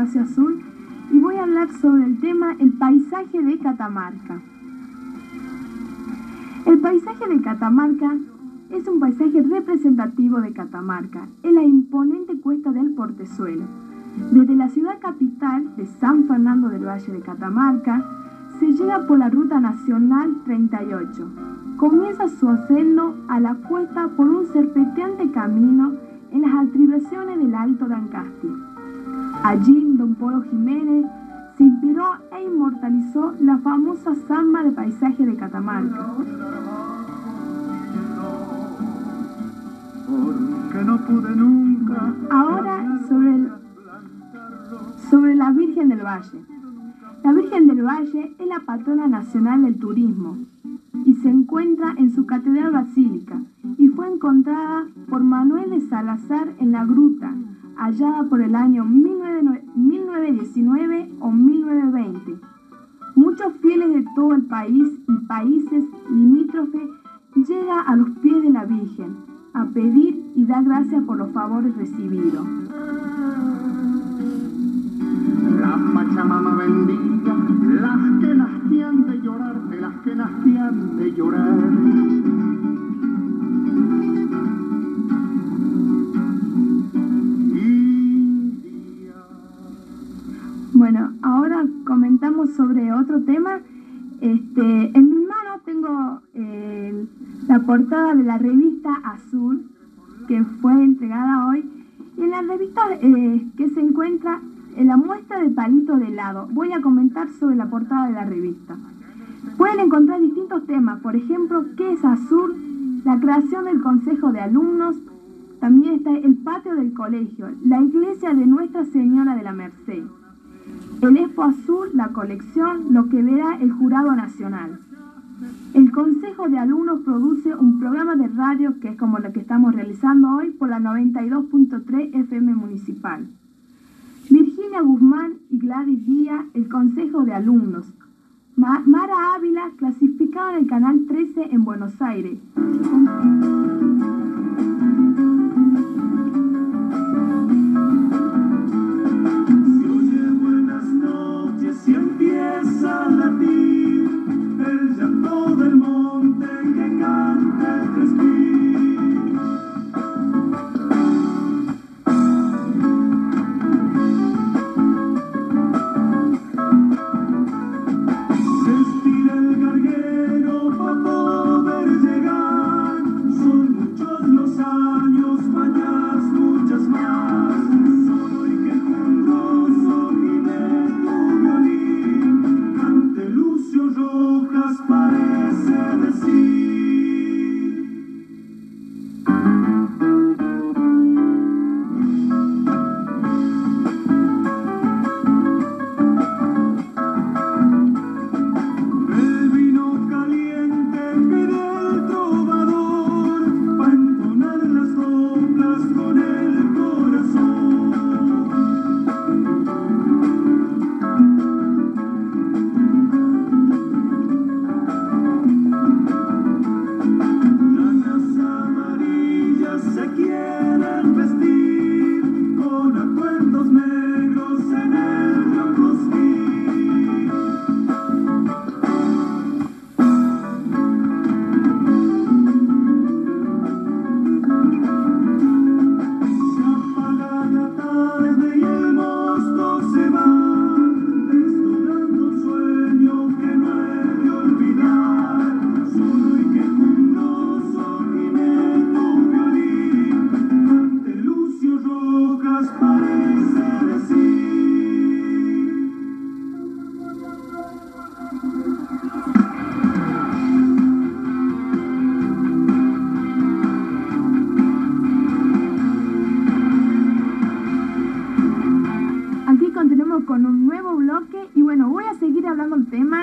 Espacio Azul y voy a hablar sobre el tema el paisaje de Catamarca. El paisaje de Catamarca es un paisaje representativo de Catamarca, en la imponente cuesta del Portezuelo. Desde la ciudad capital de San Fernando del Valle de Catamarca, se llega por la Ruta Nacional 38. Comienza su ascenso a la cuesta por un serpenteante camino en las atribuciones del Alto Dancasti. Allí, don Polo Jiménez se inspiró e inmortalizó la famosa samba de paisaje de Catamarca. no pude nunca. Ahora sobre, sobre la Virgen del Valle. La Virgen del Valle es la patrona nacional del turismo y se encuentra en su catedral basílica y fue encontrada por Manuel de Salazar en la gruta, hallada por el año 1919 o 1920. Muchos fieles de todo el país y países limítrofes llegan a los pies de la Virgen a pedir y dar gracias por los favores recibidos. La Pachamama bendiga, las que nastían de llorar, de las que nastían de llorar. Tema. Este, en mis manos tengo eh, la portada de la revista Azul, que fue entregada hoy. Y en la revista eh, que se encuentra en la muestra de palito de helado, voy a comentar sobre la portada de la revista. Pueden encontrar distintos temas, por ejemplo, ¿qué es Azul? La creación del Consejo de Alumnos, también está el patio del colegio, la iglesia de Nuestra Señora de la Merced. El Expo Azul, la colección, lo que verá el Jurado Nacional. El Consejo de Alumnos produce un programa de radio que es como lo que estamos realizando hoy por la 92.3 FM Municipal. Virginia Guzmán y Gladys Díaz, el Consejo de Alumnos. Mara Ávila, clasificada en el Canal 13 en Buenos Aires. En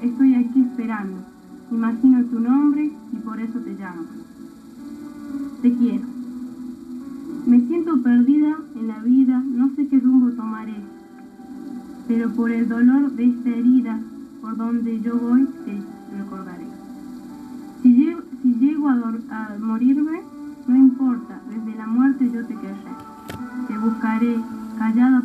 estoy aquí esperando. Imagino tu nombre y por eso te llamo. Te quiero. Me siento perdida en la vida, no sé qué rumbo tomaré, pero por el dolor de esta herida, por donde yo voy, te recordaré. Si, llego, si llego a, a morirme, no importa, desde la muerte yo te querré. Te buscaré, callada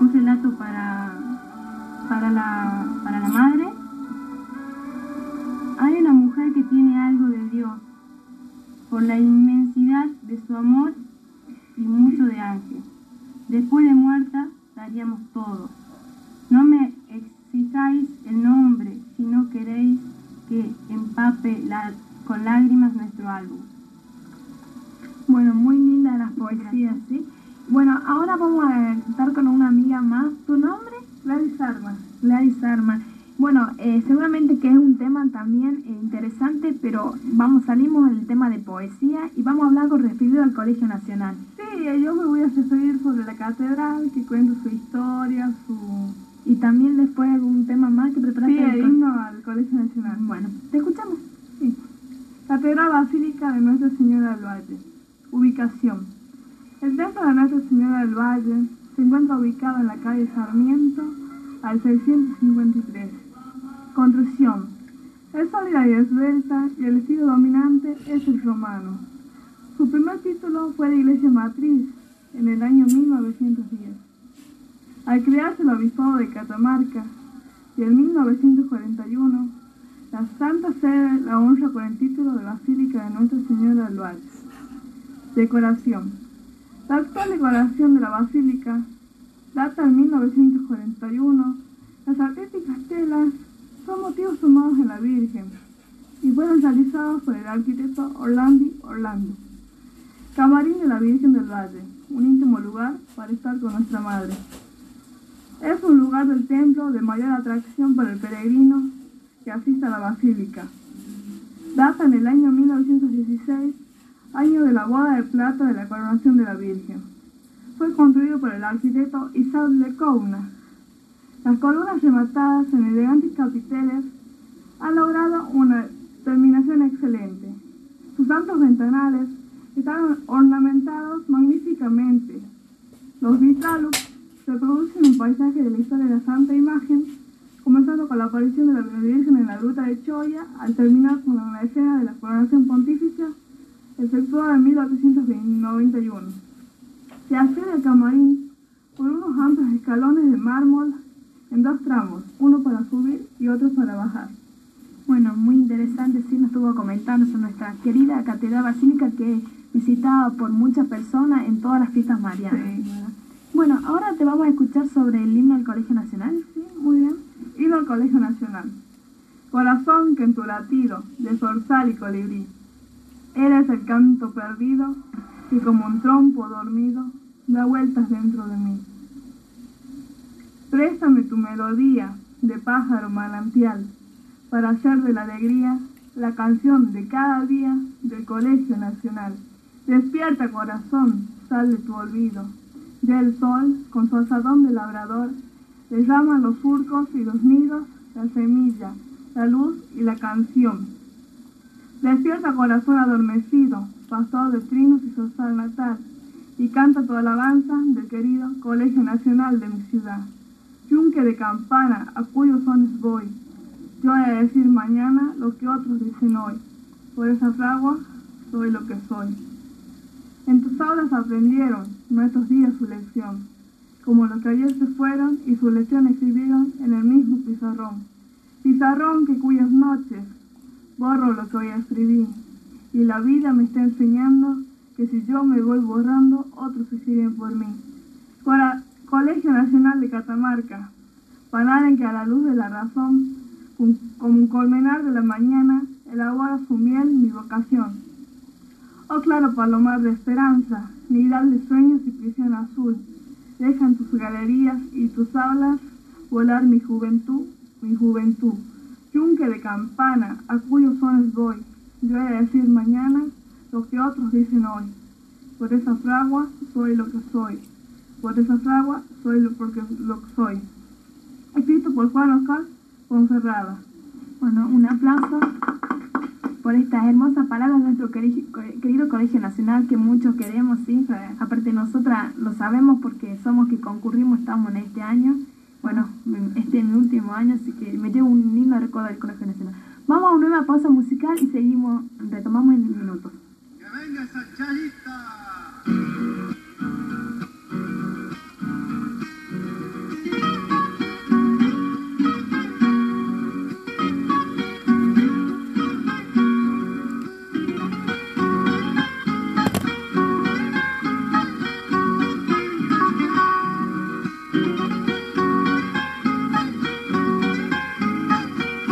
Un relato para, para, la, para la madre. Hay una mujer que tiene algo de Dios, por la inmensidad de su amor y mucho de ángel. Después de muerta daríamos todo. No me exijáis el nombre si no queréis que empape con lágrimas nuestro álbum. Bueno, muy poesías, ¿sí? Bueno, ahora vamos a estar con una amiga más. ¿Tu nombre? Gladys Arma. Gladys Arma. Bueno, eh, seguramente que es un tema también eh, interesante, pero vamos, salimos del tema de poesía y vamos a hablar con referido al Colegio Nacional. Sí, yo me voy a referir sobre la catedral, que cuenta su historia, su... Y también después algún tema más que preparaste. Sí, el himno al Colegio Nacional. Bueno, te escuchamos. Sí. Catedral Basílica de Nuestra Señora del Valle. Ubicación. El templo de Nuestra Señora del Valle se encuentra ubicado en la calle Sarmiento al 653 Construcción. Es sólida y esbelta y el estilo dominante es el romano. Su primer título fue de iglesia matriz en el año 1910. Al crearse el obispado de Catamarca y en 1941, la Santa Sede la honra con el título de Basílica de Nuestra Señora del Valle. Decoración. La actual decoración de la basílica data de 1941. Las artísticas telas son motivos sumados en la Virgen y fueron realizados por el arquitecto Orlandi Orlando. Camarín de la Virgen del Valle, un íntimo lugar para estar con nuestra Madre. Es un lugar del templo de mayor atracción para el peregrino que asiste a la basílica. Data en el año 1916, año de la boda de plata de la coronación de la Virgen. Fue construido por el arquitecto Isaac de Couna, las columnas rematadas en elegantes capiteles han logrado una terminación excelente. Sus amplios ventanales están ornamentados magníficamente. Los vitrales reproducen un paisaje de la historia de la Santa Imagen, comenzando con la aparición de la Virgen en la gruta de Choya, al terminar con la escena de la coronación pontificia, efectuada en 1891. Se accede al camarín por unos amplios escalones de mármol en dos tramos, uno para subir y otro para bajar. Bueno, muy interesante, sí nos estuvo comentando sobre nuestra querida Catedral Basílica que es visitada por muchas personas en todas las fiestas marianas. Bueno, ahora te vamos a escuchar sobre el himno del Colegio Nacional. Sí, muy bien. Himno al Colegio Nacional. Corazón que en tu latido, de zorzal y colibrí, eres el canto perdido que como un trompo dormido da vueltas dentro de mí. Préstame tu melodía de pájaro manantial para hacer de la alegría la canción de cada día del Colegio Nacional. Despierta corazón, sal de tu olvido. Ya el sol, con su asadón de labrador, derrama los surcos y los nidos, la semilla, la luz y la canción. Despierta corazón adormecido, pastor de trinos y sosal natal, y canta tu alabanza del querido Colegio Nacional de mi ciudad yunque de campana a cuyos sones voy. Yo he de decir mañana lo que otros dicen hoy. Por esa fragua soy lo que soy. En tus aulas aprendieron nuestros días su lección, como los que ayer se fueron y su lección escribieron en el mismo pizarrón. Pizarrón que cuyas noches borro lo que hoy escribí, y la vida me está enseñando que si yo me voy borrando, otros se siguen por mí. Colegio Nacional de Catamarca, panal en que a la luz de la razón, como un colmenar de la mañana, elabora su miel mi vocación. Oh claro palomar de esperanza, nidal de sueños y prisión azul, dejan tus galerías y tus aulas volar mi juventud, mi juventud. Yunque de campana, a cuyos sones voy, yo he de decir mañana lo que otros dicen hoy. Por esa fragua soy lo que soy, por esa fragua soy lo, porque, lo que soy. Escrito por Juan Oscar Ponferrada. Bueno, un aplauso por estas hermosas palabras de nuestro querido Colegio Nacional que muchos queremos, ¿sí? Aparte nosotras lo sabemos porque somos que concurrimos, estamos en este año. Bueno, este es mi último año, así que me llevo un lindo recuerdo del Colegio Nacional. Vamos a una nueva pausa musical y seguimos, retomamos en minutos. Que venga esa